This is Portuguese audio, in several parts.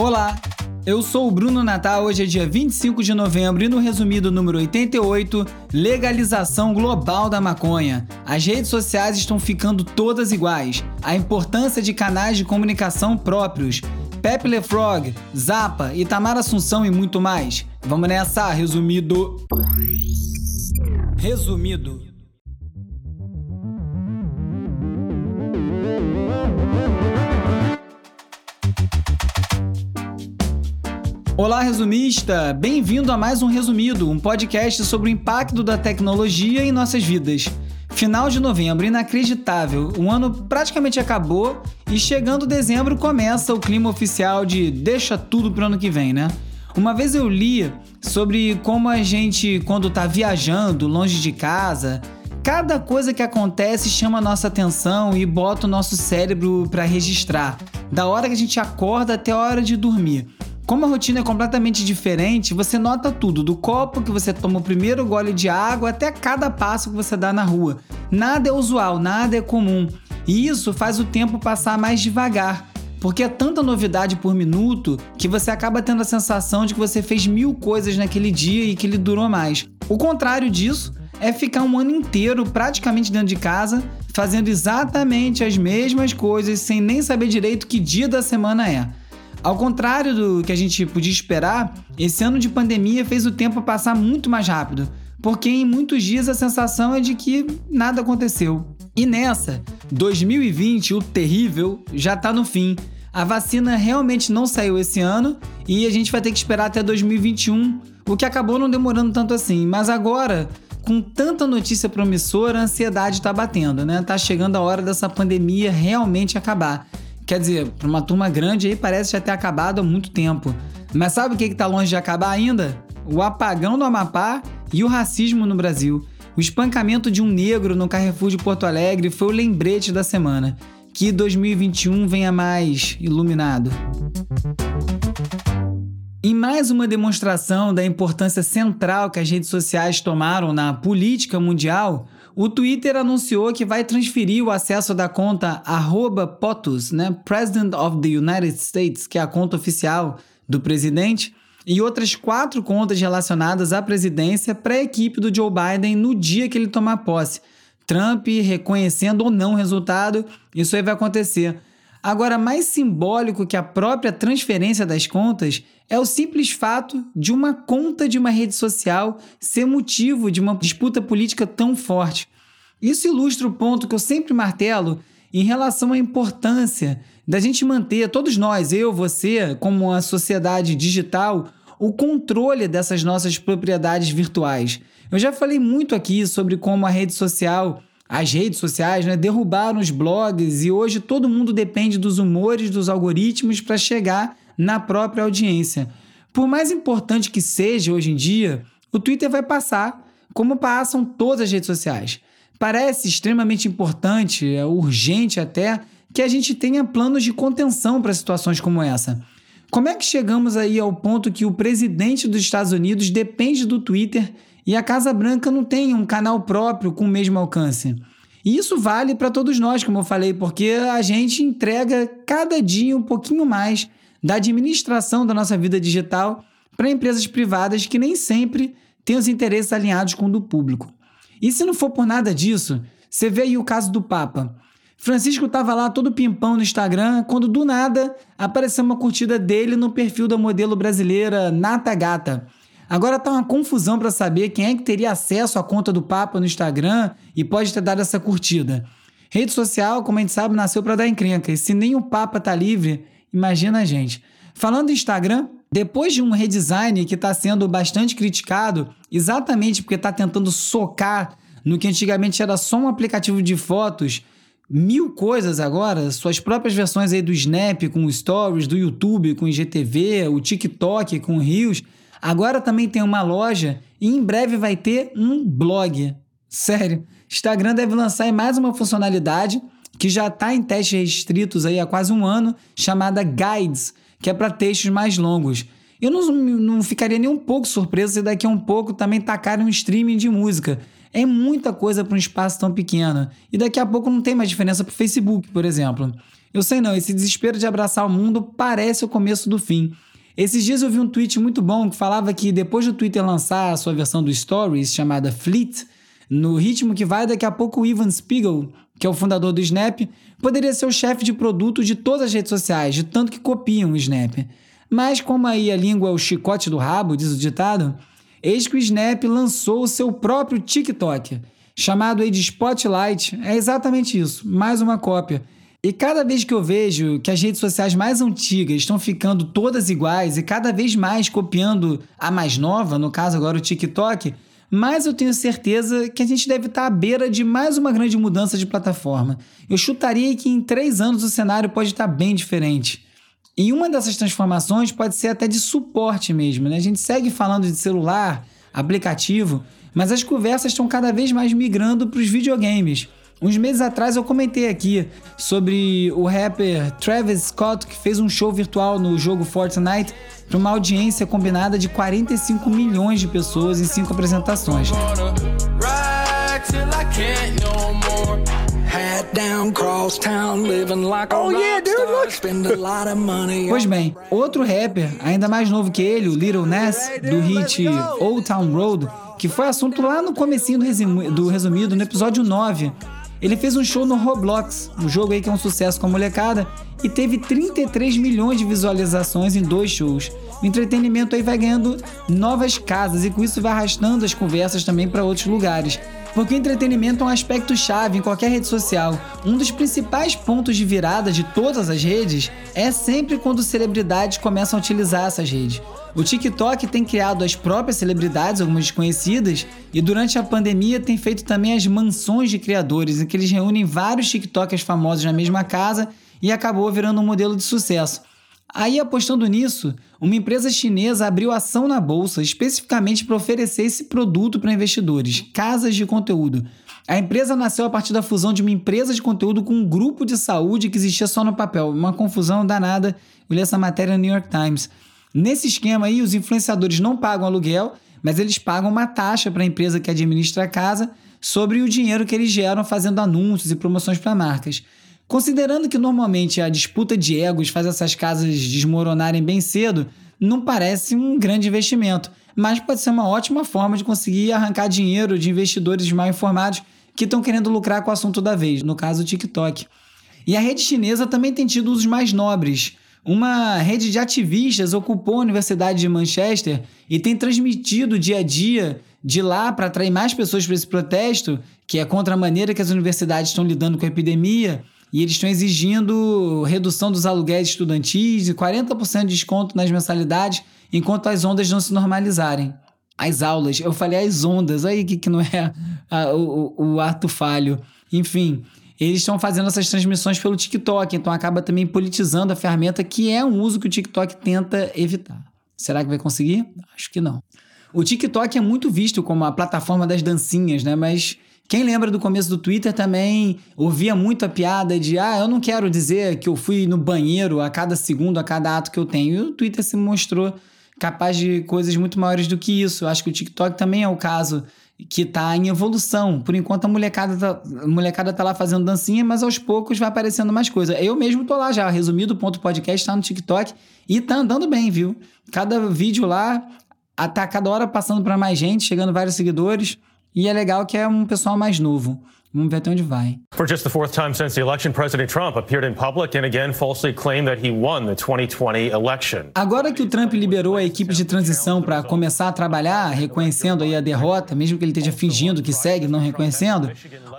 Olá, eu sou o Bruno Natal. Hoje é dia 25 de novembro e no resumido número 88, legalização global da maconha. As redes sociais estão ficando todas iguais. A importância de canais de comunicação próprios. Pepe Le Frog, Zappa, Itamar Assunção e muito mais. Vamos nessa, resumido. Resumido. Olá, resumista! Bem-vindo a mais um Resumido, um podcast sobre o impacto da tecnologia em nossas vidas. Final de novembro, inacreditável. O ano praticamente acabou e chegando dezembro começa o clima oficial de deixa tudo pro ano que vem, né? Uma vez eu li sobre como a gente, quando tá viajando longe de casa, cada coisa que acontece chama a nossa atenção e bota o nosso cérebro para registrar. Da hora que a gente acorda até a hora de dormir. Como a rotina é completamente diferente, você nota tudo, do copo que você toma o primeiro gole de água até cada passo que você dá na rua. Nada é usual, nada é comum. E isso faz o tempo passar mais devagar, porque é tanta novidade por minuto que você acaba tendo a sensação de que você fez mil coisas naquele dia e que ele durou mais. O contrário disso é ficar um ano inteiro praticamente dentro de casa, fazendo exatamente as mesmas coisas sem nem saber direito que dia da semana é. Ao contrário do que a gente podia esperar, esse ano de pandemia fez o tempo passar muito mais rápido, porque em muitos dias a sensação é de que nada aconteceu. E nessa, 2020, o terrível, já tá no fim. A vacina realmente não saiu esse ano e a gente vai ter que esperar até 2021, o que acabou não demorando tanto assim. Mas agora, com tanta notícia promissora, a ansiedade tá batendo, né? Tá chegando a hora dessa pandemia realmente acabar. Quer dizer, para uma turma grande aí parece já ter acabado há muito tempo. Mas sabe o que está longe de acabar ainda? O apagão do Amapá e o racismo no Brasil. O espancamento de um negro no Carrefour de Porto Alegre foi o lembrete da semana. Que 2021 venha mais iluminado. Em mais uma demonstração da importância central que as redes sociais tomaram na política mundial, o Twitter anunciou que vai transferir o acesso da conta POTUS, né, President of the United States, que é a conta oficial do presidente, e outras quatro contas relacionadas à presidência para a equipe do Joe Biden no dia que ele tomar posse. Trump reconhecendo ou não o resultado, isso aí vai acontecer. Agora, mais simbólico que a própria transferência das contas é o simples fato de uma conta de uma rede social ser motivo de uma disputa política tão forte. Isso ilustra o ponto que eu sempre martelo em relação à importância da gente manter, todos nós, eu, você, como uma sociedade digital, o controle dessas nossas propriedades virtuais. Eu já falei muito aqui sobre como a rede social as redes sociais né, derrubaram os blogs e hoje todo mundo depende dos humores dos algoritmos para chegar na própria audiência. Por mais importante que seja hoje em dia, o Twitter vai passar, como passam todas as redes sociais. Parece extremamente importante, é urgente até, que a gente tenha planos de contenção para situações como essa. Como é que chegamos aí ao ponto que o presidente dos Estados Unidos depende do Twitter e a Casa Branca não tem um canal próprio com o mesmo alcance. E isso vale para todos nós, como eu falei, porque a gente entrega cada dia um pouquinho mais da administração da nossa vida digital para empresas privadas que nem sempre têm os interesses alinhados com o do público. E se não for por nada disso, você vê aí o caso do Papa. Francisco estava lá todo pimpão no Instagram, quando do nada apareceu uma curtida dele no perfil da modelo brasileira Nata Gata. Agora tá uma confusão para saber quem é que teria acesso à conta do Papa no Instagram e pode ter dado essa curtida. Rede social, como a gente sabe, nasceu para dar encrenca. E se nem o Papa tá livre, imagina a gente. Falando do Instagram, depois de um redesign que está sendo bastante criticado, exatamente porque está tentando socar no que antigamente era só um aplicativo de fotos, mil coisas agora, suas próprias versões aí do Snap com Stories, do YouTube com IGTV, o TikTok com Reels, Agora também tem uma loja e em breve vai ter um blog. Sério, Instagram deve lançar mais uma funcionalidade que já está em testes restritos aí há quase um ano, chamada Guides, que é para textos mais longos. Eu não, não ficaria nem um pouco surpreso se daqui a um pouco também tacarem um streaming de música. É muita coisa para um espaço tão pequeno. E daqui a pouco não tem mais diferença para o Facebook, por exemplo. Eu sei não, esse desespero de abraçar o mundo parece o começo do fim. Esses dias eu vi um tweet muito bom que falava que depois do Twitter lançar a sua versão do Stories, chamada Fleet, no ritmo que vai, daqui a pouco o Ivan Spiegel, que é o fundador do Snap, poderia ser o chefe de produto de todas as redes sociais, de tanto que copiam o Snap. Mas como aí a língua é o chicote do rabo, diz o ditado, eis que o Snap lançou o seu próprio TikTok, chamado aí de Spotlight. É exatamente isso, mais uma cópia. E cada vez que eu vejo que as redes sociais mais antigas estão ficando todas iguais e cada vez mais copiando a mais nova, no caso agora o TikTok, mais eu tenho certeza que a gente deve estar à beira de mais uma grande mudança de plataforma. Eu chutaria que em três anos o cenário pode estar bem diferente. E uma dessas transformações pode ser até de suporte mesmo. Né? A gente segue falando de celular, aplicativo, mas as conversas estão cada vez mais migrando para os videogames. Uns meses atrás eu comentei aqui sobre o rapper Travis Scott que fez um show virtual no jogo Fortnite para uma audiência combinada de 45 milhões de pessoas em cinco apresentações. Pois bem, outro rapper, ainda mais novo que ele, o Little Nas, do hit Old Town Road, que foi assunto lá no comecinho do, do resumido, no episódio 9, ele fez um show no Roblox, um jogo aí que é um sucesso com a molecada, e teve 33 milhões de visualizações em dois shows. O entretenimento aí vai ganhando novas casas e com isso vai arrastando as conversas também para outros lugares. Porque o entretenimento é um aspecto chave em qualquer rede social. Um dos principais pontos de virada de todas as redes é sempre quando celebridades começam a utilizar essas redes. O TikTok tem criado as próprias celebridades, algumas desconhecidas, e durante a pandemia tem feito também as mansões de criadores, em que eles reúnem vários TikTokers famosos na mesma casa e acabou virando um modelo de sucesso. Aí, apostando nisso, uma empresa chinesa abriu ação na bolsa especificamente para oferecer esse produto para investidores, casas de conteúdo. A empresa nasceu a partir da fusão de uma empresa de conteúdo com um grupo de saúde que existia só no papel. Uma confusão danada. Eu li essa matéria no New York Times. Nesse esquema aí, os influenciadores não pagam aluguel, mas eles pagam uma taxa para a empresa que administra a casa sobre o dinheiro que eles geram fazendo anúncios e promoções para marcas. Considerando que normalmente a disputa de egos faz essas casas desmoronarem bem cedo, não parece um grande investimento, mas pode ser uma ótima forma de conseguir arrancar dinheiro de investidores mal informados que estão querendo lucrar com o assunto da vez, no caso o TikTok. E a rede chinesa também tem tido usos mais nobres. Uma rede de ativistas ocupou a Universidade de Manchester e tem transmitido dia a dia de lá para atrair mais pessoas para esse protesto, que é contra a maneira que as universidades estão lidando com a epidemia. E eles estão exigindo redução dos aluguéis estudantis e 40% de desconto nas mensalidades enquanto as ondas não se normalizarem. As aulas, eu falei as ondas, aí que, que não é a, o, o ato falho. Enfim, eles estão fazendo essas transmissões pelo TikTok, então acaba também politizando a ferramenta, que é um uso que o TikTok tenta evitar. Será que vai conseguir? Acho que não. O TikTok é muito visto como a plataforma das dancinhas, né? Mas quem lembra do começo do Twitter também ouvia muito a piada de ah, eu não quero dizer que eu fui no banheiro a cada segundo, a cada ato que eu tenho. E o Twitter se mostrou capaz de coisas muito maiores do que isso. Acho que o TikTok também é o caso que está em evolução. Por enquanto a molecada, tá, a molecada tá lá fazendo dancinha, mas aos poucos vai aparecendo mais coisa. Eu mesmo tô lá já, resumido ponto podcast, tá no TikTok e tá andando bem, viu? Cada vídeo lá, tá cada hora passando para mais gente, chegando vários seguidores, e é legal que é um pessoal mais novo. Vamos ver até onde vai. For just the fourth time since the election, President Trump appeared in public and again falsely claimed that he won the 2020 election. Agora que o Trump liberou a equipe de transição para começar a trabalhar, reconhecendo aí a derrota, mesmo que ele esteja fingindo que segue, não reconhecendo,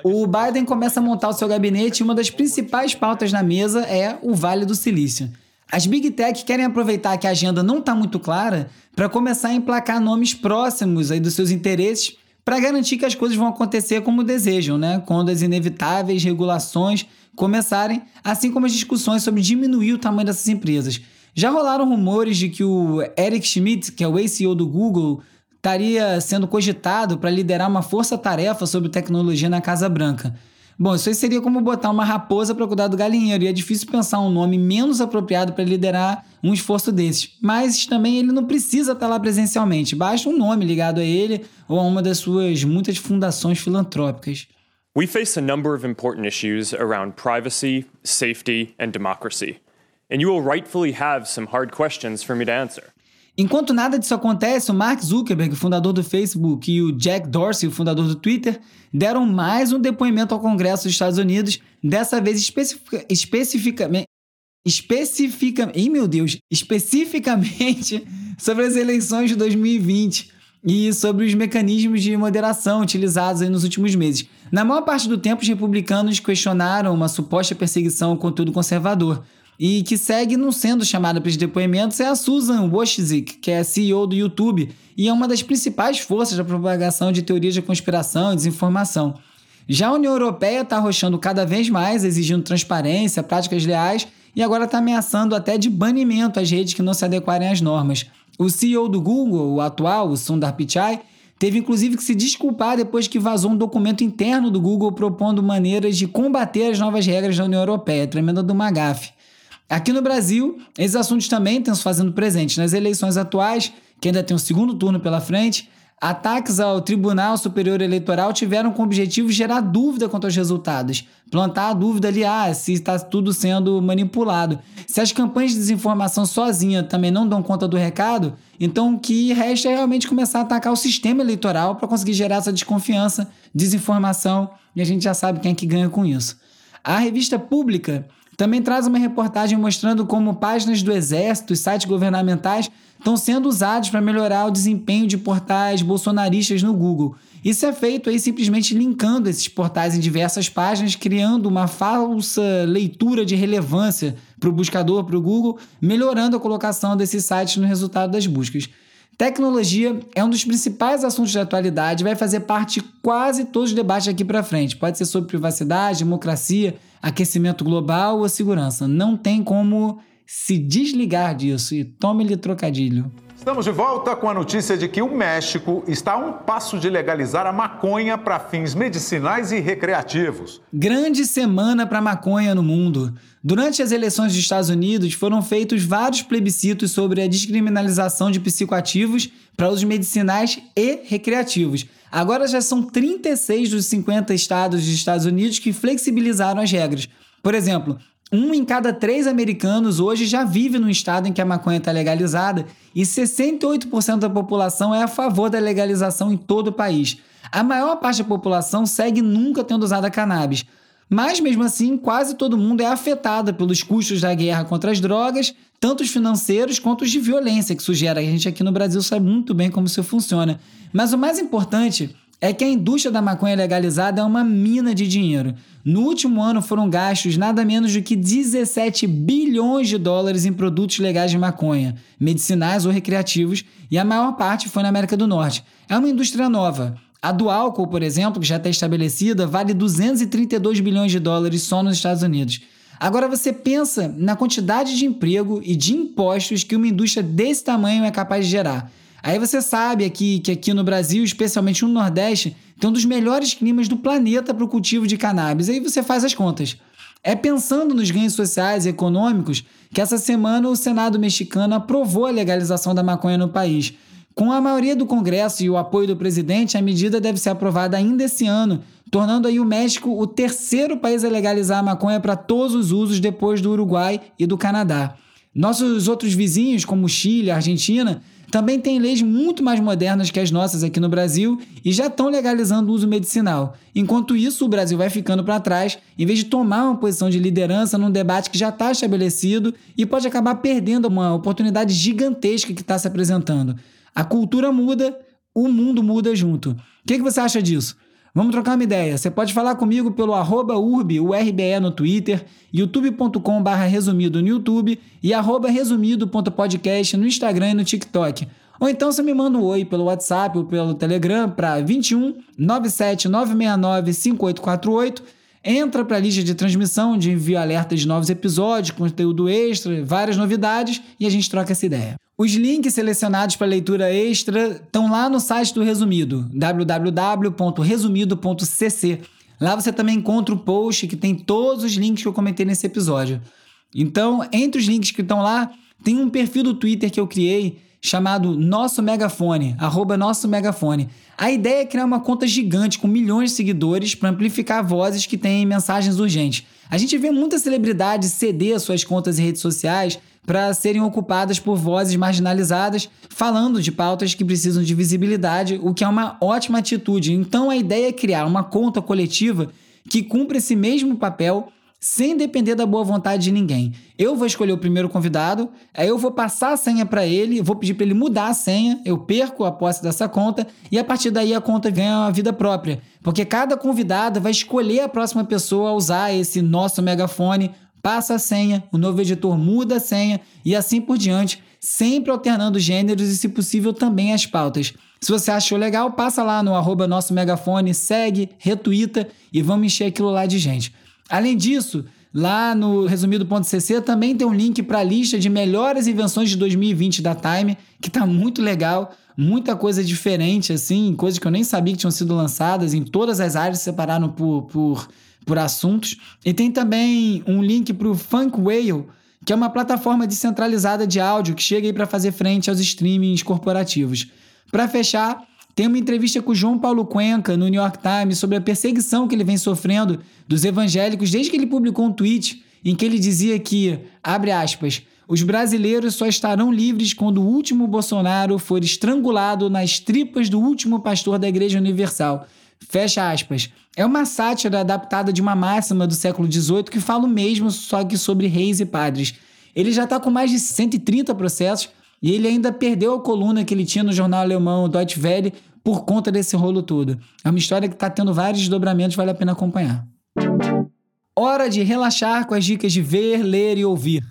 o Biden começa a montar o seu gabinete e uma das principais pautas na mesa é o Vale do Silício. As Big Tech querem aproveitar que a agenda não está muito clara para começar a emplacar nomes próximos aí dos seus interesses para garantir que as coisas vão acontecer como desejam, né? Quando as inevitáveis regulações começarem, assim como as discussões sobre diminuir o tamanho dessas empresas. Já rolaram rumores de que o Eric Schmidt, que é o ex-CEO do Google, estaria sendo cogitado para liderar uma força-tarefa sobre tecnologia na Casa Branca. Bom, isso aí seria como botar uma raposa para cuidar do galinheiro, e é difícil pensar um nome menos apropriado para liderar um esforço desses. Mas também ele não precisa estar lá presencialmente, basta um nome ligado a ele ou a uma das suas muitas fundações filantrópicas. We face a number of important issues around privacy, safety, and democracy. And you will rightfully have some hard questions for me to answer. Enquanto nada disso acontece, o Mark Zuckerberg, fundador do Facebook, e o Jack Dorsey, o fundador do Twitter, deram mais um depoimento ao Congresso dos Estados Unidos, dessa vez especific especificamente. Especifica, Ih, meu Deus! Especificamente sobre as eleições de 2020 e sobre os mecanismos de moderação utilizados nos últimos meses. Na maior parte do tempo, os republicanos questionaram uma suposta perseguição ao conteúdo conservador, e que segue não sendo chamada para os depoimentos é a Susan Wojcicki, que é CEO do YouTube e é uma das principais forças da propagação de teorias de conspiração e desinformação. Já a União Europeia está arrochando cada vez mais, exigindo transparência, práticas leais e agora está ameaçando até de banimento às redes que não se adequarem às normas. O CEO do Google, o atual, o Sundar Pichai, teve inclusive que se desculpar depois que vazou um documento interno do Google propondo maneiras de combater as novas regras da União Europeia, tremenda do Magaf. Aqui no Brasil, esses assuntos também estão se fazendo presentes. Nas eleições atuais, que ainda tem um segundo turno pela frente, ataques ao Tribunal Superior Eleitoral tiveram como objetivo gerar dúvida quanto aos resultados, plantar a dúvida ali, ah, se está tudo sendo manipulado. Se as campanhas de desinformação sozinha também não dão conta do recado, então o que resta é realmente começar a atacar o sistema eleitoral para conseguir gerar essa desconfiança, desinformação, e a gente já sabe quem é que ganha com isso. A revista pública também traz uma reportagem mostrando como páginas do Exército e sites governamentais estão sendo usados para melhorar o desempenho de portais bolsonaristas no Google. Isso é feito aí simplesmente linkando esses portais em diversas páginas, criando uma falsa leitura de relevância para o buscador, para o Google, melhorando a colocação desses sites no resultado das buscas. Tecnologia é um dos principais assuntos da atualidade, vai fazer parte de quase todos os debates aqui para frente. Pode ser sobre privacidade, democracia, aquecimento global ou segurança. Não tem como se desligar disso. E tome-lhe trocadilho. Estamos de volta com a notícia de que o México está a um passo de legalizar a maconha para fins medicinais e recreativos. Grande semana para maconha no mundo. Durante as eleições dos Estados Unidos, foram feitos vários plebiscitos sobre a descriminalização de psicoativos para usos medicinais e recreativos. Agora já são 36 dos 50 estados dos Estados Unidos que flexibilizaram as regras. Por exemplo, um em cada três americanos hoje já vive no estado em que a maconha está legalizada e 68% da população é a favor da legalização em todo o país. A maior parte da população segue nunca tendo usado a cannabis. Mas mesmo assim, quase todo mundo é afetado pelos custos da guerra contra as drogas, tanto os financeiros quanto os de violência que sugere. A gente aqui no Brasil sabe muito bem como isso funciona. Mas o mais importante é que a indústria da maconha legalizada é uma mina de dinheiro. No último ano foram gastos nada menos do que 17 bilhões de dólares em produtos legais de maconha, medicinais ou recreativos, e a maior parte foi na América do Norte. É uma indústria nova. A do álcool, por exemplo, que já está estabelecida, vale 232 bilhões de dólares só nos Estados Unidos. Agora você pensa na quantidade de emprego e de impostos que uma indústria desse tamanho é capaz de gerar. Aí você sabe aqui que aqui no Brasil, especialmente no Nordeste, tem um dos melhores climas do planeta para o cultivo de cannabis. Aí você faz as contas. É pensando nos ganhos sociais e econômicos que essa semana o Senado mexicano aprovou a legalização da maconha no país. Com a maioria do Congresso e o apoio do presidente, a medida deve ser aprovada ainda esse ano, tornando aí o México o terceiro país a legalizar a maconha para todos os usos depois do Uruguai e do Canadá. Nossos outros vizinhos, como Chile, Argentina, também têm leis muito mais modernas que as nossas aqui no Brasil e já estão legalizando o uso medicinal. Enquanto isso, o Brasil vai ficando para trás, em vez de tomar uma posição de liderança num debate que já está estabelecido e pode acabar perdendo uma oportunidade gigantesca que está se apresentando. A cultura muda, o mundo muda junto. O que, que você acha disso? Vamos trocar uma ideia. Você pode falar comigo pelo arroba urbe, URBE no Twitter, youtube.com resumido no YouTube e arroba resumido.podcast no Instagram e no TikTok. Ou então você me manda um oi pelo WhatsApp ou pelo Telegram para 21 97 969 5848. Entra para a lista de transmissão onde envio alertas de novos episódios, conteúdo extra, várias novidades e a gente troca essa ideia. Os links selecionados para leitura extra estão lá no site do Resumido, www.resumido.cc. Lá você também encontra o post que tem todos os links que eu comentei nesse episódio. Então, entre os links que estão lá, tem um perfil do Twitter que eu criei chamado Nosso Megafone, arroba Nosso Megafone. A ideia é criar uma conta gigante com milhões de seguidores para amplificar vozes que têm mensagens urgentes. A gente vê muitas celebridades ceder suas contas e redes sociais para serem ocupadas por vozes marginalizadas, falando de pautas que precisam de visibilidade, o que é uma ótima atitude. Então a ideia é criar uma conta coletiva que cumpra esse mesmo papel sem depender da boa vontade de ninguém. Eu vou escolher o primeiro convidado, aí eu vou passar a senha para ele, vou pedir para ele mudar a senha, eu perco a posse dessa conta e a partir daí a conta ganha uma vida própria, porque cada convidado vai escolher a próxima pessoa a usar esse nosso megafone, passa a senha, o novo editor muda a senha e assim por diante, sempre alternando gêneros e, se possível, também as pautas. Se você achou legal, passa lá no arroba nosso megafone, segue, retuita e vamos encher aquilo lá de gente. Além disso, lá no resumido.cc também tem um link para a lista de melhores invenções de 2020 da Time, que está muito legal, muita coisa diferente, assim, coisas que eu nem sabia que tinham sido lançadas em todas as áreas, separaram por, por, por assuntos. E tem também um link para o Funk Whale, que é uma plataforma descentralizada de áudio que chega aí para fazer frente aos streamings corporativos. Para fechar, tem uma entrevista com o João Paulo Cuenca no New York Times sobre a perseguição que ele vem sofrendo dos evangélicos desde que ele publicou um tweet em que ele dizia que, abre aspas, os brasileiros só estarão livres quando o último Bolsonaro for estrangulado nas tripas do último pastor da Igreja Universal. Fecha aspas. É uma sátira adaptada de uma máxima do século XVIII que fala o mesmo, só que sobre reis e padres. Ele já está com mais de 130 processos e ele ainda perdeu a coluna que ele tinha no jornal alemão Deutsche Welle por conta desse rolo todo. É uma história que está tendo vários desdobramentos, vale a pena acompanhar. Hora de relaxar com as dicas de ver, ler e ouvir.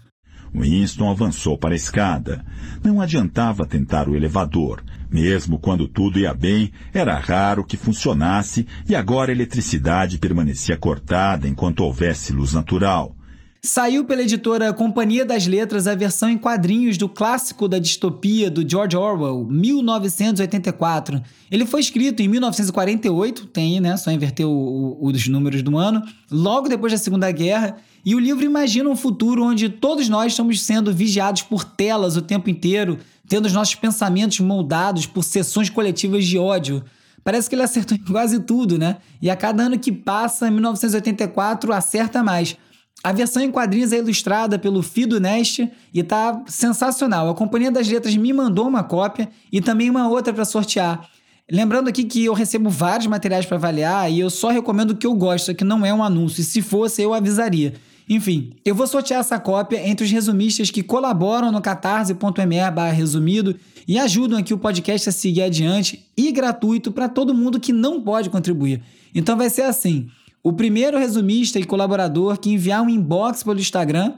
Winston avançou para a escada. Não adiantava tentar o elevador. Mesmo quando tudo ia bem, era raro que funcionasse e agora a eletricidade permanecia cortada enquanto houvesse luz natural. Saiu pela editora Companhia das Letras a versão em quadrinhos do clássico da distopia do George Orwell, 1984. Ele foi escrito em 1948, tem, né? Só o, os números do ano, logo depois da Segunda Guerra. E o livro imagina um futuro onde todos nós estamos sendo vigiados por telas o tempo inteiro, tendo os nossos pensamentos moldados por sessões coletivas de ódio. Parece que ele acertou em quase tudo, né? E a cada ano que passa, 1984 acerta mais. A versão em quadrinhos é ilustrada pelo Fido Neste e tá sensacional. A Companhia das Letras me mandou uma cópia e também uma outra para sortear. Lembrando aqui que eu recebo vários materiais para avaliar e eu só recomendo o que eu gosto, que não é um anúncio. E se fosse, eu avisaria. Enfim, eu vou sortear essa cópia entre os resumistas que colaboram no catarse.me resumido e ajudam aqui o podcast a seguir adiante e gratuito para todo mundo que não pode contribuir. Então vai ser assim. O primeiro resumista e colaborador que enviar um inbox pelo Instagram,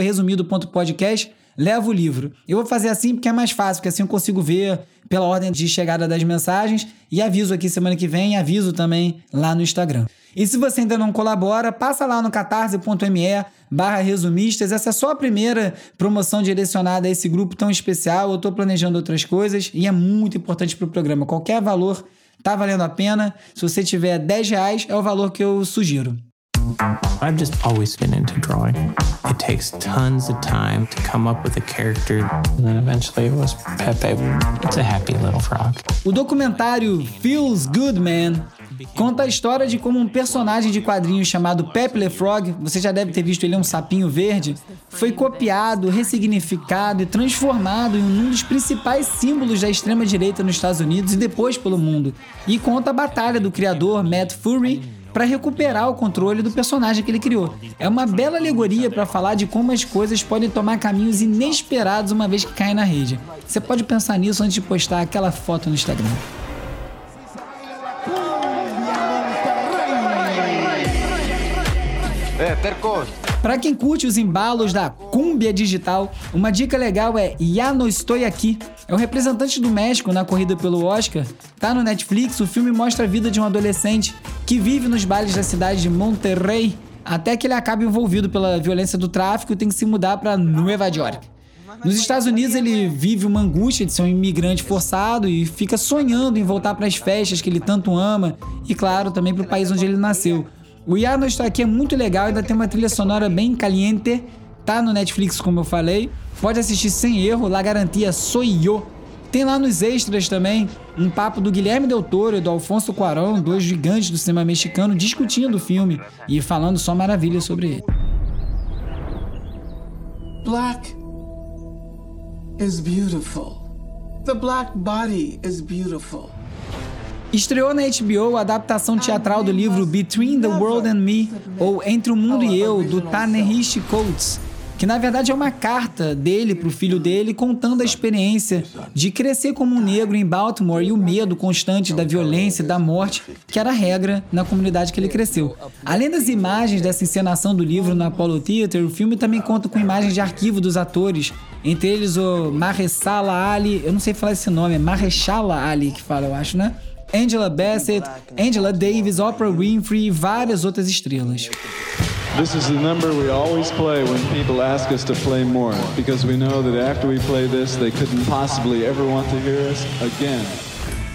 resumido.podcast, leva o livro. Eu vou fazer assim porque é mais fácil, porque assim eu consigo ver pela ordem de chegada das mensagens e aviso aqui semana que vem, aviso também lá no Instagram. E se você ainda não colabora, passa lá no catarse.me barra resumistas. Essa é só a primeira promoção direcionada a esse grupo tão especial. Eu estou planejando outras coisas e é muito importante para o programa. Qualquer valor Tá valendo a pena. Se você tiver 10 reais, é o valor que eu sugiro. I've just always been into drawing. It takes tons of time to come up with a character. And then eventually it was Pepe. It's a happy little frog. O documentário Feels Good Man Conta a história de como um personagem de quadrinhos chamado Pepe Le Frog, você já deve ter visto ele é um sapinho verde, foi copiado, ressignificado e transformado em um dos principais símbolos da extrema direita nos Estados Unidos e depois pelo mundo. E conta a batalha do criador Matt Fury para recuperar o controle do personagem que ele criou. É uma bela alegoria para falar de como as coisas podem tomar caminhos inesperados uma vez que caem na rede. Você pode pensar nisso antes de postar aquela foto no Instagram. É, Tercos. Para quem curte os embalos da cúmbia digital, uma dica legal é Ya No Estou Aqui. É o representante do México na corrida pelo Oscar. Tá no Netflix, o filme mostra a vida de um adolescente que vive nos bailes da cidade de Monterrey até que ele acabe envolvido pela violência do tráfico e tem que se mudar para Nueva York. Nos Estados Unidos, ele vive uma angústia de ser um imigrante forçado e fica sonhando em voltar para as festas que ele tanto ama e, claro, também para o país onde ele nasceu. O Yarno está aqui é muito legal, ainda tem uma trilha sonora bem caliente. Tá no Netflix, como eu falei. Pode assistir sem erro, La Garantia Eu. Tem lá nos extras também um papo do Guilherme Del Toro e do Alfonso Cuarón, dois gigantes do cinema mexicano, discutindo o filme e falando só maravilhas sobre ele. Black is beautiful. The black body is beautiful. Estreou na HBO a adaptação teatral do livro Between the World and Me, ou Entre o Mundo e Eu, do Ta-Nehisi Coates, que na verdade é uma carta dele para o filho dele contando a experiência de crescer como um negro em Baltimore e o medo constante da violência e da morte, que era a regra na comunidade que ele cresceu. Além das imagens dessa encenação do livro no Apollo Theater, o filme também conta com imagens de arquivo dos atores, entre eles o Mahershala Ali, eu não sei falar esse nome, é Mahershala Ali que fala, eu acho, né? Angela Bassett, Angela Davis, Oprah Winfrey e várias outras estrelas. This is the number we always play when people ask us to play more, because we know that after we play this, they couldn't possibly ever want to hear us again.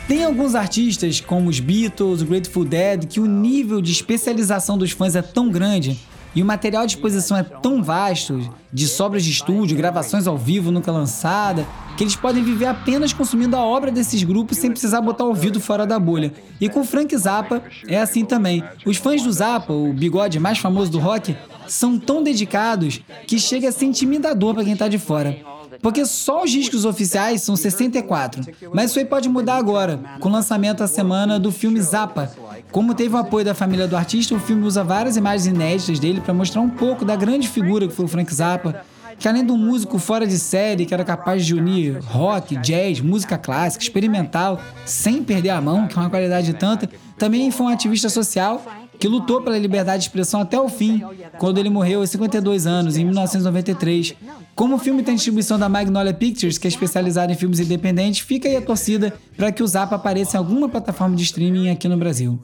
Tem alguns artistas, como os Beatles, o Grateful Dead, que o nível de especialização dos fãs é tão grande e o material de exposição é tão vasto, de sobras de estúdio, gravações ao vivo nunca lançada, que eles podem viver apenas consumindo a obra desses grupos sem precisar botar o ouvido fora da bolha. E com Frank Zappa é assim também. Os fãs do Zappa, o bigode mais famoso do rock, são tão dedicados que chega a ser intimidador para quem tá de fora. Porque só os discos oficiais são 64. Mas isso aí pode mudar agora, com o lançamento a semana do filme Zappa. Como teve o apoio da família do artista, o filme usa várias imagens inéditas dele para mostrar um pouco da grande figura que foi o Frank Zappa, que além de um músico fora de série que era capaz de unir rock, jazz, música clássica, experimental, sem perder a mão, que é uma qualidade tanta, também foi um ativista social que lutou pela liberdade de expressão até o fim, quando ele morreu aos 52 anos, em 1993. Como o filme tem distribuição da Magnolia Pictures, que é especializada em filmes independentes, fica aí a torcida para que o Zappa apareça em alguma plataforma de streaming aqui no Brasil.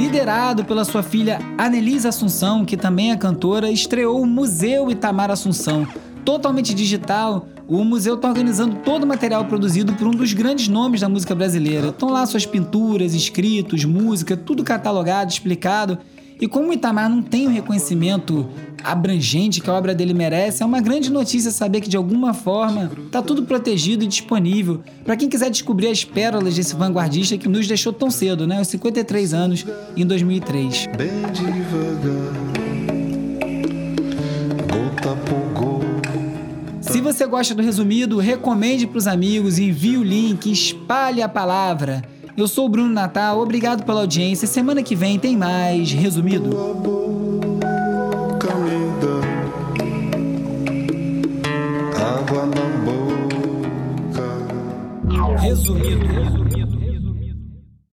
Liderado pela sua filha Anelisa Assunção, que também é cantora, estreou o Museu Itamar Assunção, totalmente digital, o museu está organizando todo o material produzido por um dos grandes nomes da música brasileira. Estão lá suas pinturas, escritos, música, tudo catalogado, explicado. E como o Itamar não tem o reconhecimento abrangente que a obra dele merece, é uma grande notícia saber que de alguma forma está tudo protegido e disponível para quem quiser descobrir as pérolas desse vanguardista que nos deixou tão cedo, né? Aos 53 anos, em 2003. Bem devagar, gota por se você gosta do resumido, recomende para os amigos, envie o link, espalhe a palavra. Eu sou o Bruno Natal, obrigado pela audiência. Semana que vem tem mais resumido. Resumido.